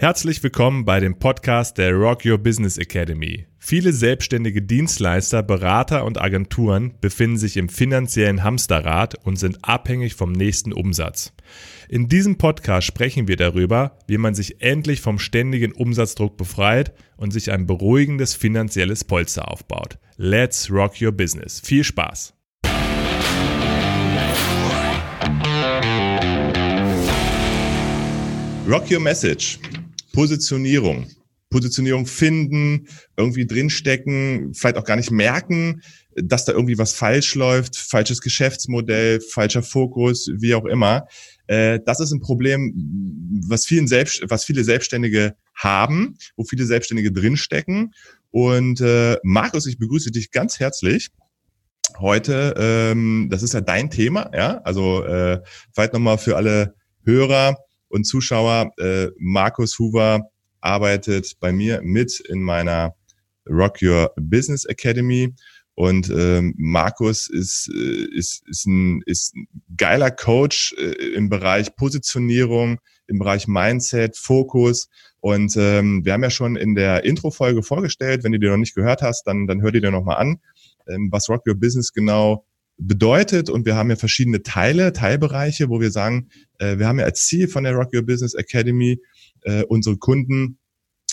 Herzlich willkommen bei dem Podcast der Rock Your Business Academy. Viele selbstständige Dienstleister, Berater und Agenturen befinden sich im finanziellen Hamsterrad und sind abhängig vom nächsten Umsatz. In diesem Podcast sprechen wir darüber, wie man sich endlich vom ständigen Umsatzdruck befreit und sich ein beruhigendes finanzielles Polster aufbaut. Let's Rock Your Business. Viel Spaß! Rock Your Message. Positionierung. Positionierung finden, irgendwie drinstecken, vielleicht auch gar nicht merken, dass da irgendwie was falsch läuft, falsches Geschäftsmodell, falscher Fokus, wie auch immer. Äh, das ist ein Problem, was, vielen Selbst, was viele Selbstständige haben, wo viele Selbstständige drinstecken. Und äh, Markus, ich begrüße dich ganz herzlich heute. Ähm, das ist ja dein Thema, ja. Also äh, vielleicht nochmal für alle Hörer und Zuschauer. Äh, Markus Hoover arbeitet bei mir mit in meiner Rock Your Business Academy. Und ähm, Markus ist, äh, ist, ist, ein, ist ein geiler Coach äh, im Bereich Positionierung, im Bereich Mindset, Fokus. Und ähm, wir haben ja schon in der Intro-Folge vorgestellt, wenn du die noch nicht gehört hast, dann, dann hör dir dir nochmal an, ähm, was Rock Your Business genau bedeutet. Und wir haben ja verschiedene Teile, Teilbereiche, wo wir sagen, äh, wir haben ja als Ziel von der Rock Your Business Academy, äh, unsere Kunden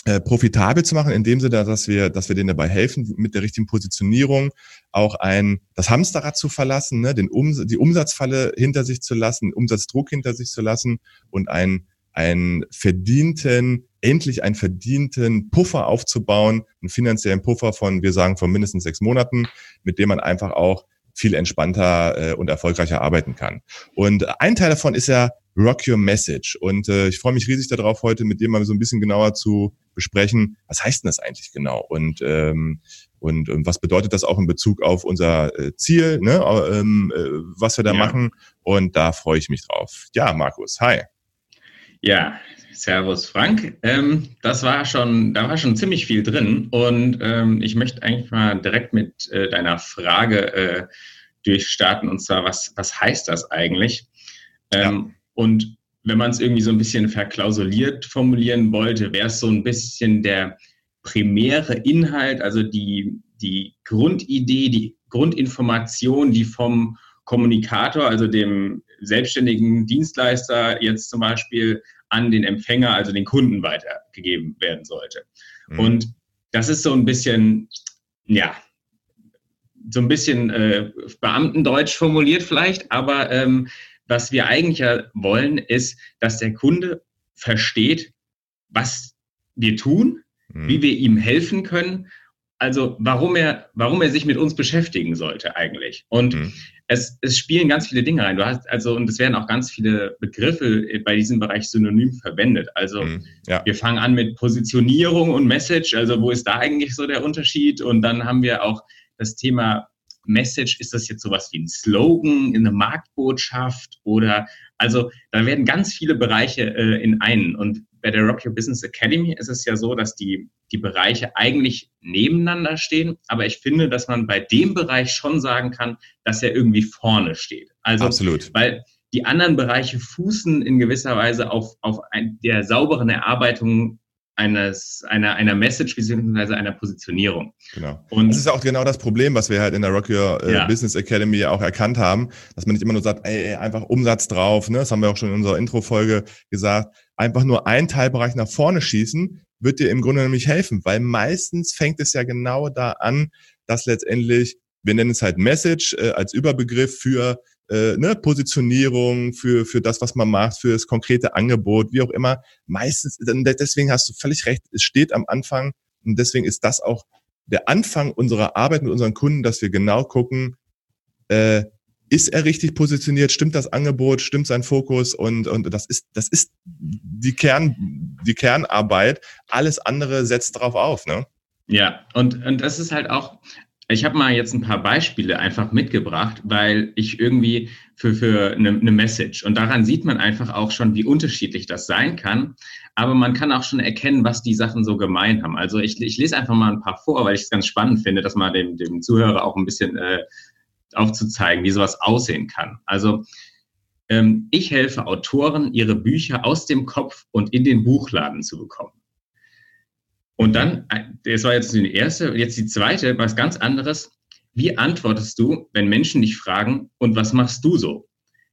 äh, profitabel zu machen, in dem Sinne, dass wir, dass wir denen dabei helfen, mit der richtigen Positionierung auch ein, das Hamsterrad zu verlassen, ne, den um, die Umsatzfalle hinter sich zu lassen, Umsatzdruck hinter sich zu lassen und einen, einen verdienten, endlich einen verdienten Puffer aufzubauen, einen finanziellen Puffer von, wir sagen, von mindestens sechs Monaten, mit dem man einfach auch viel entspannter äh, und erfolgreicher arbeiten kann. Und ein Teil davon ist ja Rock Your Message. Und äh, ich freue mich riesig darauf, heute mit dir mal so ein bisschen genauer zu besprechen, was heißt denn das eigentlich genau? Und, ähm, und, und was bedeutet das auch in Bezug auf unser äh, Ziel, ne? ähm, äh, was wir da ja. machen? Und da freue ich mich drauf. Ja, Markus, hi. Ja, Servus Frank. Ähm, das war schon, da war schon ziemlich viel drin und ähm, ich möchte eigentlich mal direkt mit äh, deiner Frage äh, durchstarten und zwar, was, was heißt das eigentlich? Ähm, ja. Und wenn man es irgendwie so ein bisschen verklausuliert formulieren wollte, wäre es so ein bisschen der primäre Inhalt, also die, die Grundidee, die Grundinformation, die vom Kommunikator, also dem selbstständigen Dienstleister jetzt zum Beispiel an den Empfänger, also den Kunden weitergegeben werden sollte. Mhm. Und das ist so ein bisschen, ja, so ein bisschen äh, Beamtendeutsch formuliert vielleicht, aber ähm, was wir eigentlich ja wollen, ist, dass der Kunde versteht, was wir tun, mhm. wie wir ihm helfen können, also warum er, warum er sich mit uns beschäftigen sollte eigentlich. Und mhm es, es spielen ganz viele Dinge rein. Du hast also, und es werden auch ganz viele Begriffe bei diesem Bereich synonym verwendet. Also mhm, ja. wir fangen an mit Positionierung und Message. Also wo ist da eigentlich so der Unterschied? Und dann haben wir auch das Thema Message. Ist das jetzt sowas wie ein Slogan, eine Marktbotschaft oder also da werden ganz viele Bereiche äh, in einen. Und bei der Rock Your Business Academy ist es ja so, dass die, die Bereiche eigentlich nebeneinander stehen. Aber ich finde, dass man bei dem Bereich schon sagen kann, dass er irgendwie vorne steht. Also, Absolut. Weil die anderen Bereiche fußen in gewisser Weise auf, auf ein, der sauberen Erarbeitung eines, einer, einer Message bzw. einer Positionierung. Genau. Und das ist auch genau das Problem, was wir halt in der Rock Your äh, ja. Business Academy auch erkannt haben, dass man nicht immer nur sagt, ey, einfach Umsatz drauf, ne? Das haben wir auch schon in unserer Intro-Folge gesagt. Einfach nur einen Teilbereich nach vorne schießen, wird dir im Grunde nämlich helfen, weil meistens fängt es ja genau da an, dass letztendlich, wir nennen es halt Message äh, als Überbegriff für äh, ne, Positionierung, für, für das, was man macht, für das konkrete Angebot, wie auch immer. Meistens, deswegen hast du völlig recht, es steht am Anfang und deswegen ist das auch der Anfang unserer Arbeit mit unseren Kunden, dass wir genau gucken, äh, ist er richtig positioniert, stimmt das Angebot, stimmt sein Fokus und, und das ist, das ist die Kern, die Kernarbeit. Alles andere setzt darauf auf, ne? Ja, und, und das ist halt auch, ich habe mal jetzt ein paar Beispiele einfach mitgebracht, weil ich irgendwie für, für eine, eine Message und daran sieht man einfach auch schon, wie unterschiedlich das sein kann. Aber man kann auch schon erkennen, was die Sachen so gemein haben. Also ich, ich lese einfach mal ein paar vor, weil ich es ganz spannend finde, dass man dem, dem Zuhörer auch ein bisschen äh, aufzuzeigen, wie sowas aussehen kann. Also ähm, ich helfe Autoren, ihre Bücher aus dem Kopf und in den Buchladen zu bekommen. Und dann, äh, das war jetzt die erste, jetzt die zweite, was ganz anderes. Wie antwortest du, wenn Menschen dich fragen, und was machst du so?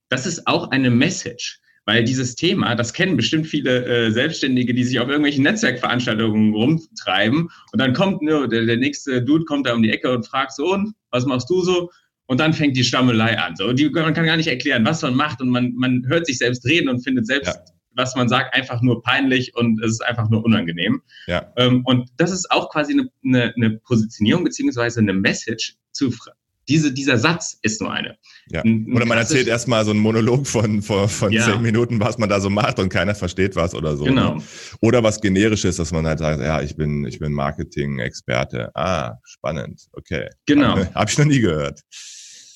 Das ist auch eine Message. Weil dieses Thema, das kennen bestimmt viele äh, Selbstständige, die sich auf irgendwelchen Netzwerkveranstaltungen rumtreiben. Und dann kommt nur der, der nächste Dude kommt da um die Ecke und fragt so, und was machst du so? Und dann fängt die Stammelei an. So, die, man kann gar nicht erklären, was man macht und man, man hört sich selbst reden und findet selbst, ja. Was man sagt, einfach nur peinlich und es ist einfach nur unangenehm. Ja. Ähm, und das ist auch quasi eine, eine, eine Positionierung beziehungsweise eine Message zu, diese, dieser Satz ist nur eine. Ja. Oder man erzählt erstmal so einen Monolog von, von, von ja. zehn Minuten, was man da so macht und keiner versteht was oder so. Genau. Ne? Oder was generisches, dass man halt sagt, ja, ich bin, ich bin Marketing-Experte. Ah, spannend. Okay. Genau. Habe hab ich noch nie gehört.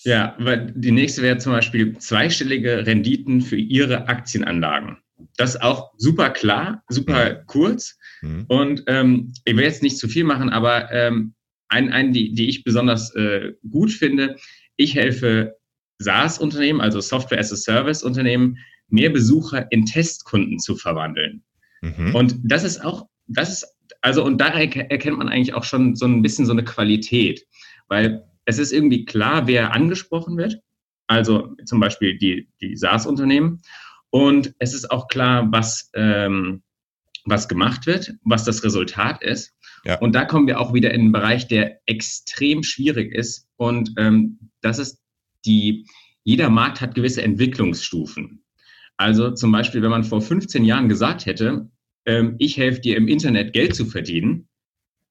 Ja, weil die nächste wäre zum Beispiel zweistellige Renditen für Ihre Aktienanlagen. Das ist auch super klar, super mhm. kurz. Mhm. Und ähm, ich will jetzt nicht zu viel machen, aber ähm, ein, ein die, die ich besonders äh, gut finde, ich helfe SaaS-Unternehmen, also Software as a Service-Unternehmen, mehr Besucher in Testkunden zu verwandeln. Mhm. Und das ist auch, das ist, also, und da erkennt man eigentlich auch schon so ein bisschen so eine Qualität, weil es ist irgendwie klar, wer angesprochen wird, also zum Beispiel die, die SaaS-Unternehmen. Und es ist auch klar, was, ähm, was gemacht wird, was das Resultat ist. Ja. Und da kommen wir auch wieder in einen Bereich, der extrem schwierig ist. Und ähm, das ist die, jeder Markt hat gewisse Entwicklungsstufen. Also zum Beispiel, wenn man vor 15 Jahren gesagt hätte, ähm, ich helfe dir im Internet Geld zu verdienen,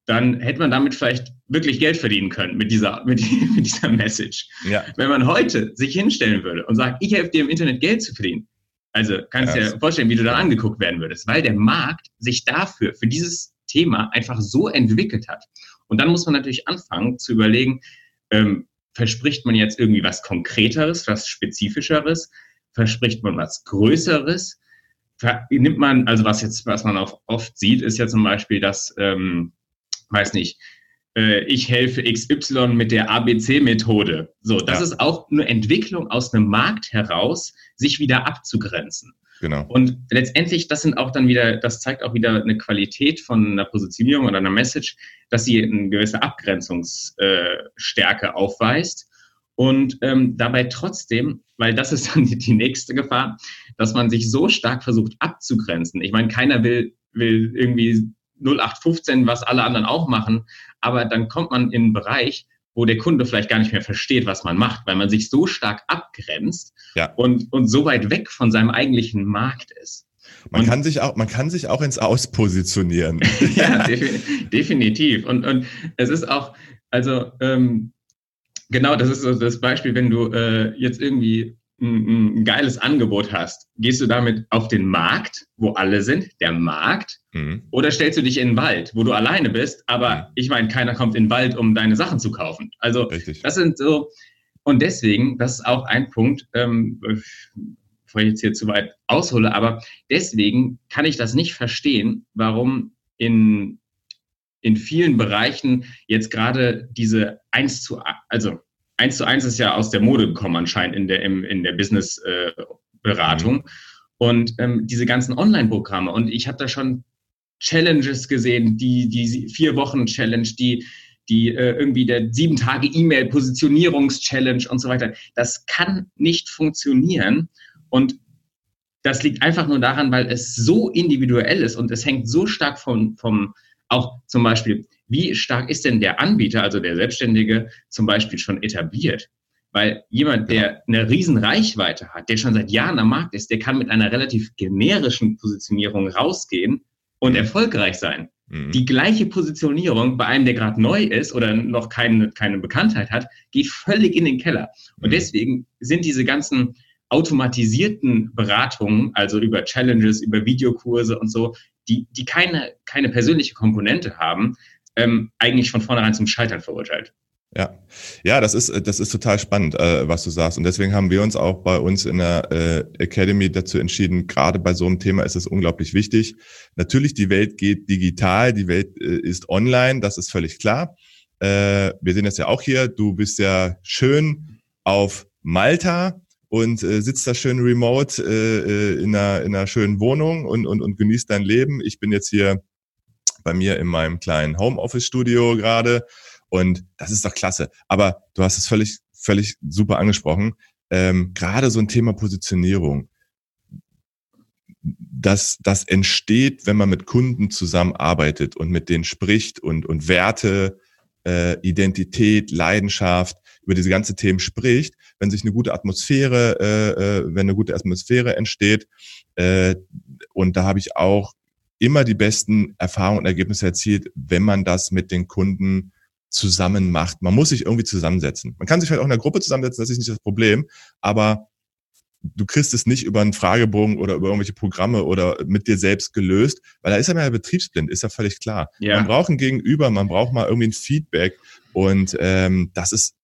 dann hätte man damit vielleicht wirklich Geld verdienen können mit dieser, mit, mit dieser Message. Ja. Wenn man heute sich hinstellen würde und sagt, ich helfe dir im Internet Geld zu verdienen, also kannst du ja. dir vorstellen, wie du dann angeguckt werden würdest, weil der Markt sich dafür, für dieses Thema einfach so entwickelt hat. Und dann muss man natürlich anfangen zu überlegen, ähm, verspricht man jetzt irgendwie was Konkreteres, was Spezifischeres? Verspricht man was Größeres? Nimmt man, also was jetzt, was man auch oft sieht, ist ja zum Beispiel, dass, ähm, weiß nicht, äh, ich helfe XY mit der ABC-Methode. So, das ja. ist auch eine Entwicklung aus einem Markt heraus, sich wieder abzugrenzen. Genau. Und letztendlich, das sind auch dann wieder, das zeigt auch wieder eine Qualität von einer Positionierung oder einer Message, dass sie eine gewisse Abgrenzungsstärke äh, aufweist. Und ähm, dabei trotzdem, weil das ist dann die, die nächste Gefahr, dass man sich so stark versucht abzugrenzen. Ich meine, keiner will, will irgendwie 0815, was alle anderen auch machen, aber dann kommt man in einen Bereich, wo der Kunde vielleicht gar nicht mehr versteht, was man macht, weil man sich so stark abgrenzt ja. und, und so weit weg von seinem eigentlichen Markt ist. Man und, kann sich auch, man kann sich auch ins Aus positionieren. ja, definitiv. Und, und es ist auch, also ähm, genau, das ist so das Beispiel, wenn du äh, jetzt irgendwie ein, ein, geiles Angebot hast, gehst du damit auf den Markt, wo alle sind, der Markt, mhm. oder stellst du dich in den Wald, wo du alleine bist, aber mhm. ich meine, keiner kommt in den Wald, um deine Sachen zu kaufen. Also Richtig. das sind so, und deswegen, das ist auch ein Punkt, ähm, bevor ich jetzt hier zu weit aushole, aber deswegen kann ich das nicht verstehen, warum in, in vielen Bereichen jetzt gerade diese eins zu, also eins zu eins ist ja aus der Mode gekommen anscheinend in der, im, in der Business-Beratung. Äh, mhm. Und ähm, diese ganzen Online-Programme. Und ich habe da schon Challenges gesehen, die, die vier Wochen Challenge, die, die äh, irgendwie der sieben Tage E-Mail-Positionierungs-Challenge und so weiter. Das kann nicht funktionieren. Und das liegt einfach nur daran, weil es so individuell ist und es hängt so stark vom, vom auch zum Beispiel, wie stark ist denn der Anbieter, also der Selbstständige, zum Beispiel schon etabliert? Weil jemand, der eine riesen Reichweite hat, der schon seit Jahren am Markt ist, der kann mit einer relativ generischen Positionierung rausgehen und mhm. erfolgreich sein. Mhm. Die gleiche Positionierung bei einem, der gerade neu ist oder noch keine, keine Bekanntheit hat, geht völlig in den Keller. Und mhm. deswegen sind diese ganzen automatisierten Beratungen, also über Challenges, über Videokurse und so, die, die keine, keine persönliche Komponente haben, ähm, eigentlich von vornherein zum Scheitern verurteilt. Ja, ja, das ist das ist total spannend, äh, was du sagst. Und deswegen haben wir uns auch bei uns in der äh, Academy dazu entschieden. Gerade bei so einem Thema ist es unglaublich wichtig. Natürlich, die Welt geht digital, die Welt äh, ist online, das ist völlig klar. Äh, wir sehen das ja auch hier. Du bist ja schön auf Malta und äh, sitzt da schön remote äh, äh, in, einer, in einer schönen Wohnung und, und, und genießt dein Leben. Ich bin jetzt hier bei mir in meinem kleinen Homeoffice-Studio gerade und das ist doch klasse. Aber du hast es völlig, völlig super angesprochen. Ähm, gerade so ein Thema Positionierung. Das, das entsteht, wenn man mit Kunden zusammenarbeitet und mit denen spricht und, und Werte, äh, Identität, Leidenschaft, über diese ganze Themen spricht, wenn sich eine gute Atmosphäre, äh, äh, wenn eine gute Atmosphäre entsteht. Äh, und da habe ich auch immer die besten Erfahrungen und Ergebnisse erzielt, wenn man das mit den Kunden zusammen macht. Man muss sich irgendwie zusammensetzen. Man kann sich vielleicht auch in einer Gruppe zusammensetzen, das ist nicht das Problem, aber du kriegst es nicht über einen Fragebogen oder über irgendwelche Programme oder mit dir selbst gelöst, weil da ist ja mal betriebsblind, ist ja völlig klar. Ja. Man braucht ein Gegenüber, man braucht mal irgendwie ein Feedback und ähm, das ist,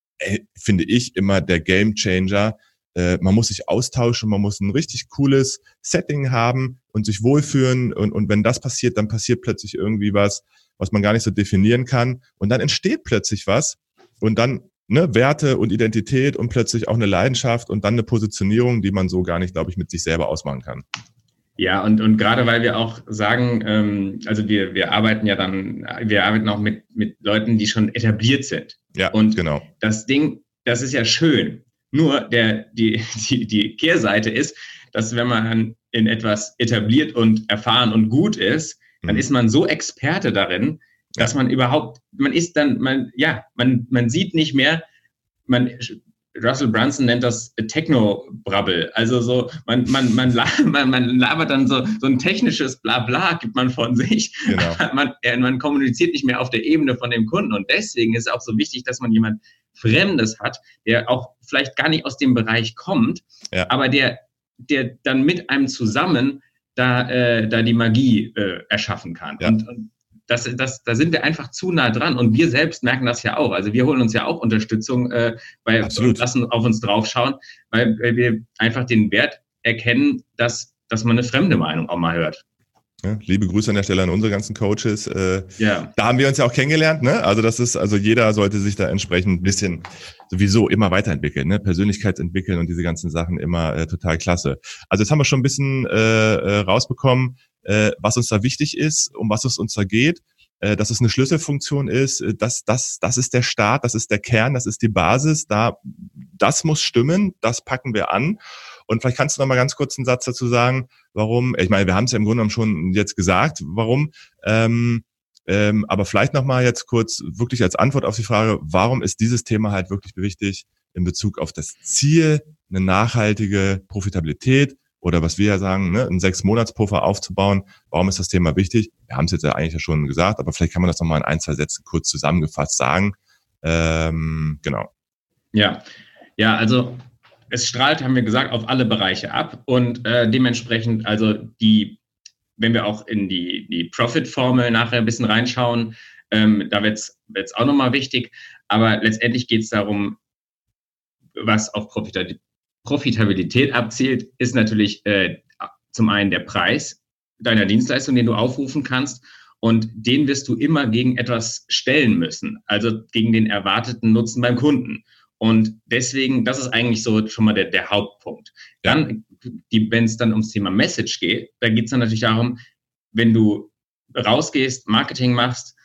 finde ich, immer der Game Changer. Äh, man muss sich austauschen, man muss ein richtig cooles Setting haben und sich wohlfühlen und, und wenn das passiert, dann passiert plötzlich irgendwie was, was man gar nicht so definieren kann und dann entsteht plötzlich was und dann ne, Werte und Identität und plötzlich auch eine Leidenschaft und dann eine Positionierung, die man so gar nicht, glaube ich, mit sich selber ausmachen kann. Ja, und, und gerade weil wir auch sagen, ähm, also wir, wir arbeiten ja dann, wir arbeiten auch mit, mit Leuten, die schon etabliert sind. Ja, und genau. Das Ding, das ist ja schön. Nur der, die, die, die Kehrseite ist, dass wenn man in etwas etabliert und erfahren und gut ist, dann mhm. ist man so Experte darin, dass man überhaupt, man ist dann, man, ja, man, man sieht nicht mehr, man, Russell Brunson nennt das Techno-Brabbel. Also so, man, man, man, man, man labert dann so, so ein technisches Blabla, gibt man von sich. Genau. Man, man kommuniziert nicht mehr auf der Ebene von dem Kunden. Und deswegen ist es auch so wichtig, dass man jemand Fremdes hat, der auch vielleicht gar nicht aus dem Bereich kommt, ja. aber der, der dann mit einem zusammen da, äh, da die Magie äh, erschaffen kann. Ja. Und, und das, das, da sind wir einfach zu nah dran und wir selbst merken das ja auch. Also wir holen uns ja auch Unterstützung äh, bei Absolut. lassen auf uns draufschauen, weil, weil wir einfach den Wert erkennen, dass, dass man eine fremde Meinung auch mal hört. Ja, liebe Grüße an der Stelle an unsere ganzen Coaches. Äh, ja. Da haben wir uns ja auch kennengelernt, ne? Also das ist, also jeder sollte sich da entsprechend ein bisschen sowieso immer weiterentwickeln, ne? Persönlichkeitsentwickeln und diese ganzen Sachen immer äh, total klasse. Also jetzt haben wir schon ein bisschen äh, äh, rausbekommen, äh, was uns da wichtig ist, um was es uns da geht, äh, dass es eine Schlüsselfunktion ist, äh, das, das, das ist der Start, das ist der Kern, das ist die Basis, da, das muss stimmen, das packen wir an. Und vielleicht kannst du noch mal ganz kurz einen Satz dazu sagen, warum, ich meine, wir haben es ja im Grunde genommen schon jetzt gesagt, warum, ähm, ähm, aber vielleicht noch mal jetzt kurz wirklich als Antwort auf die Frage, warum ist dieses Thema halt wirklich wichtig in Bezug auf das Ziel, eine nachhaltige Profitabilität oder was wir ja sagen, ne, einen Sechs-Monats-Puffer aufzubauen. Warum ist das Thema wichtig? Wir haben es jetzt ja eigentlich schon gesagt, aber vielleicht kann man das noch mal in ein, zwei Sätzen kurz zusammengefasst sagen. Ähm, genau. Ja, ja, also es strahlt, haben wir gesagt, auf alle Bereiche ab. Und äh, dementsprechend, also die, wenn wir auch in die, die Profit-Formel nachher ein bisschen reinschauen, ähm, da wird es auch nochmal wichtig, aber letztendlich geht es darum, was auf Profitabilität abzielt, ist natürlich äh, zum einen der Preis deiner Dienstleistung, den du aufrufen kannst. Und den wirst du immer gegen etwas stellen müssen, also gegen den erwarteten Nutzen beim Kunden. Und deswegen, das ist eigentlich so schon mal der, der Hauptpunkt. Dann, wenn es dann ums Thema Message geht, da geht es dann natürlich darum, wenn du rausgehst, Marketing machst,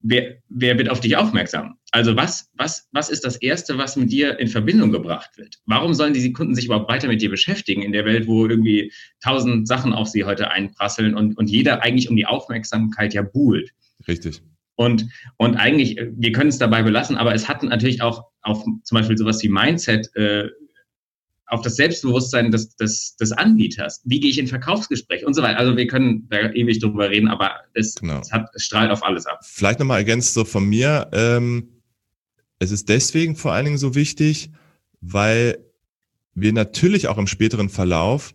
wer, wer wird auf dich aufmerksam? Also was, was, was ist das Erste, was mit dir in Verbindung gebracht wird? Warum sollen diese Kunden sich überhaupt weiter mit dir beschäftigen in der Welt, wo irgendwie tausend Sachen auf sie heute einprasseln und, und jeder eigentlich um die Aufmerksamkeit ja buhlt? Richtig. Und, und eigentlich, wir können es dabei belassen, aber es hat natürlich auch auf zum Beispiel sowas wie Mindset, äh, auf das Selbstbewusstsein des, des, des Anbieters. Wie gehe ich in Verkaufsgespräche und so weiter. Also wir können da ewig drüber reden, aber es, genau. es, hat, es strahlt auf alles ab. Vielleicht nochmal ergänzt so von mir. Ähm, es ist deswegen vor allen Dingen so wichtig, weil wir natürlich auch im späteren Verlauf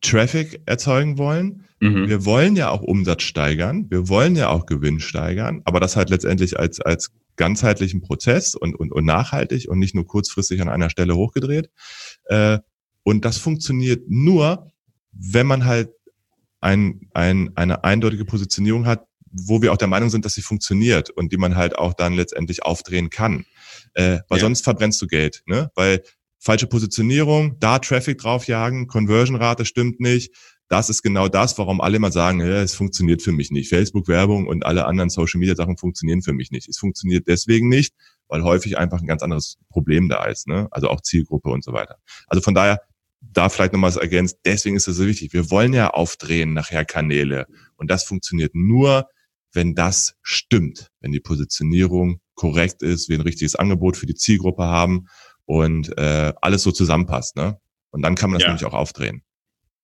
Traffic erzeugen wollen. Mhm. Wir wollen ja auch Umsatz steigern, wir wollen ja auch Gewinn steigern, aber das halt letztendlich als, als ganzheitlichen Prozess und, und, und nachhaltig und nicht nur kurzfristig an einer Stelle hochgedreht. Äh, und das funktioniert nur, wenn man halt ein, ein, eine eindeutige Positionierung hat, wo wir auch der Meinung sind, dass sie funktioniert und die man halt auch dann letztendlich aufdrehen kann. Äh, weil ja. sonst verbrennst du Geld, ne? Weil falsche Positionierung, da Traffic draufjagen, Conversion-Rate stimmt nicht. Das ist genau das, warum alle immer sagen, ja, es funktioniert für mich nicht. Facebook-Werbung und alle anderen Social-Media-Sachen funktionieren für mich nicht. Es funktioniert deswegen nicht, weil häufig einfach ein ganz anderes Problem da ist, ne? also auch Zielgruppe und so weiter. Also von daher, da vielleicht nochmal ergänzt, deswegen ist es so wichtig. Wir wollen ja aufdrehen nachher Kanäle und das funktioniert nur, wenn das stimmt, wenn die Positionierung korrekt ist, wir ein richtiges Angebot für die Zielgruppe haben und äh, alles so zusammenpasst. Ne? Und dann kann man das ja. nämlich auch aufdrehen.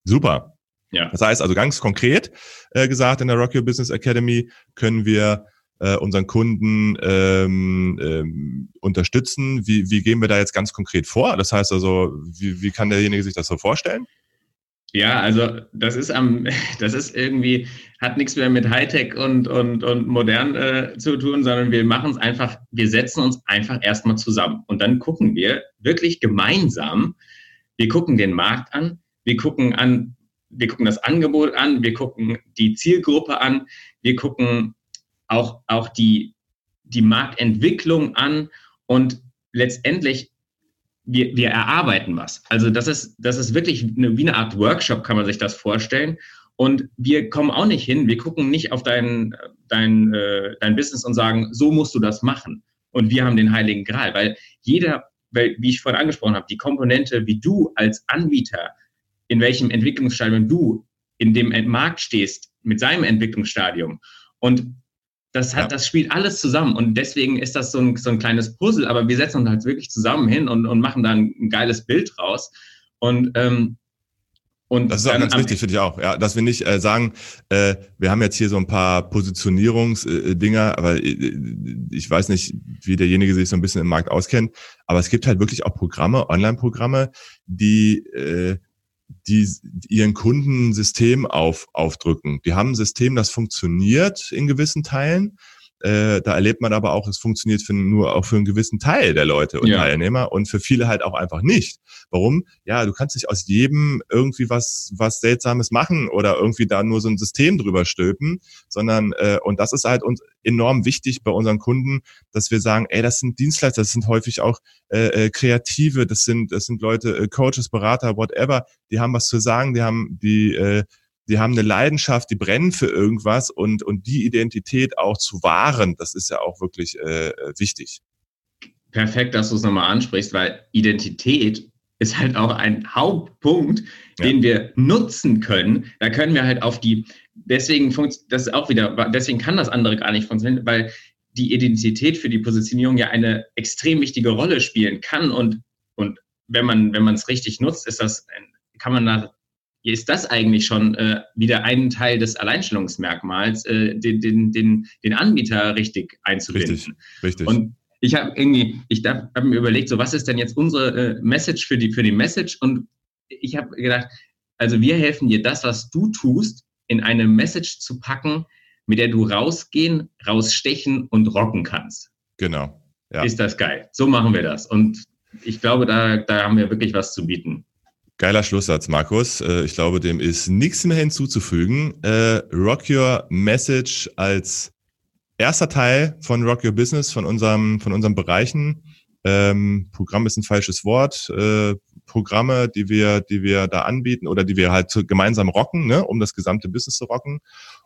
Super. Ja. Das heißt also ganz konkret äh, gesagt, in der Rock Your Business Academy können wir äh, unseren Kunden ähm, ähm, unterstützen. Wie, wie gehen wir da jetzt ganz konkret vor? Das heißt also, wie, wie kann derjenige sich das so vorstellen? Ja, also das ist am, das ist irgendwie, hat nichts mehr mit Hightech und, und, und modern äh, zu tun, sondern wir machen es einfach, wir setzen uns einfach erstmal zusammen. Und dann gucken wir wirklich gemeinsam, wir gucken den Markt an, wir gucken an, wir gucken das Angebot an, wir gucken die Zielgruppe an, wir gucken auch, auch die, die Marktentwicklung an. Und letztendlich wir, wir erarbeiten was. Also das ist, das ist wirklich eine, wie eine Art Workshop, kann man sich das vorstellen. Und wir kommen auch nicht hin, wir gucken nicht auf dein, dein, äh, dein Business und sagen, so musst du das machen. Und wir haben den heiligen Gral, weil jeder, weil, wie ich vorhin angesprochen habe, die Komponente, wie du als Anbieter, in welchem Entwicklungsstadium du in dem Markt stehst, mit seinem Entwicklungsstadium. Und das hat, ja. das spielt alles zusammen und deswegen ist das so ein, so ein kleines Puzzle, aber wir setzen uns halt wirklich zusammen hin und, und machen da ein, ein geiles Bild raus. Und ähm, und das ist auch ganz wichtig, finde ich auch, ja, dass wir nicht äh, sagen, äh, wir haben jetzt hier so ein paar Positionierungsdinger, äh, aber äh, ich weiß nicht, wie derjenige sich so ein bisschen im Markt auskennt, aber es gibt halt wirklich auch Programme, Online-Programme, die äh, die ihren Kunden ein System auf, aufdrücken. Die haben ein System, das funktioniert in gewissen Teilen, äh, da erlebt man aber auch, es funktioniert für, nur auch für einen gewissen Teil der Leute und ja. Teilnehmer und für viele halt auch einfach nicht. Warum? Ja, du kannst nicht aus jedem irgendwie was, was Seltsames machen oder irgendwie da nur so ein System drüber stülpen, sondern, äh, und das ist halt uns enorm wichtig bei unseren Kunden, dass wir sagen, ey, das sind Dienstleister, das sind häufig auch äh, äh, Kreative, das sind, das sind Leute, äh, Coaches, Berater, whatever, die haben was zu sagen, die haben, die, äh, die haben eine Leidenschaft, die brennen für irgendwas und, und die Identität auch zu wahren, das ist ja auch wirklich äh, wichtig. Perfekt, dass du es nochmal ansprichst, weil Identität ist halt auch ein Hauptpunkt, ja. den wir nutzen können. Da können wir halt auf die, deswegen funktioniert das ist auch wieder, deswegen kann das andere gar nicht funktionieren, weil die Identität für die Positionierung ja eine extrem wichtige Rolle spielen kann und, und wenn man, wenn man es richtig nutzt, ist das, kann man da ist das eigentlich schon äh, wieder ein Teil des Alleinstellungsmerkmals, äh, den, den, den, den Anbieter richtig einzubinden. Richtig, richtig. Und ich habe irgendwie, ich habe mir überlegt, so was ist denn jetzt unsere äh, Message für die, für die Message? Und ich habe gedacht, also wir helfen dir, das, was du tust, in eine Message zu packen, mit der du rausgehen, rausstechen und rocken kannst. Genau. Ja. Ist das geil. So machen wir das. Und ich glaube, da, da haben wir wirklich was zu bieten. Geiler Schlusssatz, Markus. Äh, ich glaube, dem ist nichts mehr hinzuzufügen. Äh, Rock Your Message als erster Teil von Rock Your Business, von unserem, von unseren Bereichen. Ähm, Programm ist ein falsches Wort. Äh, Programme, die wir, die wir da anbieten oder die wir halt gemeinsam rocken, ne, um das gesamte Business zu rocken.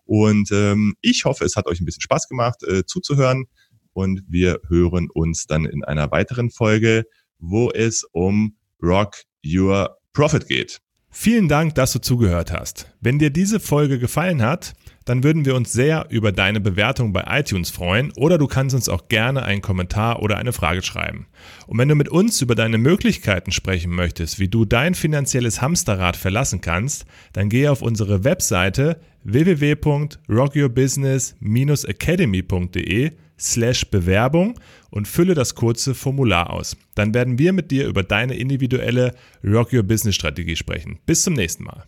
Und ähm, ich hoffe, es hat euch ein bisschen Spaß gemacht, äh, zuzuhören. Und wir hören uns dann in einer weiteren Folge, wo es um Rock Your Profit geht. Vielen Dank, dass du zugehört hast. Wenn dir diese Folge gefallen hat, dann würden wir uns sehr über deine Bewertung bei iTunes freuen oder du kannst uns auch gerne einen Kommentar oder eine Frage schreiben. Und wenn du mit uns über deine Möglichkeiten sprechen möchtest, wie du dein finanzielles Hamsterrad verlassen kannst, dann gehe auf unsere Webseite www.rockyourbusiness-academy.de slash Bewerbung und fülle das kurze Formular aus. Dann werden wir mit dir über deine individuelle Rock Your Business Strategie sprechen. Bis zum nächsten Mal.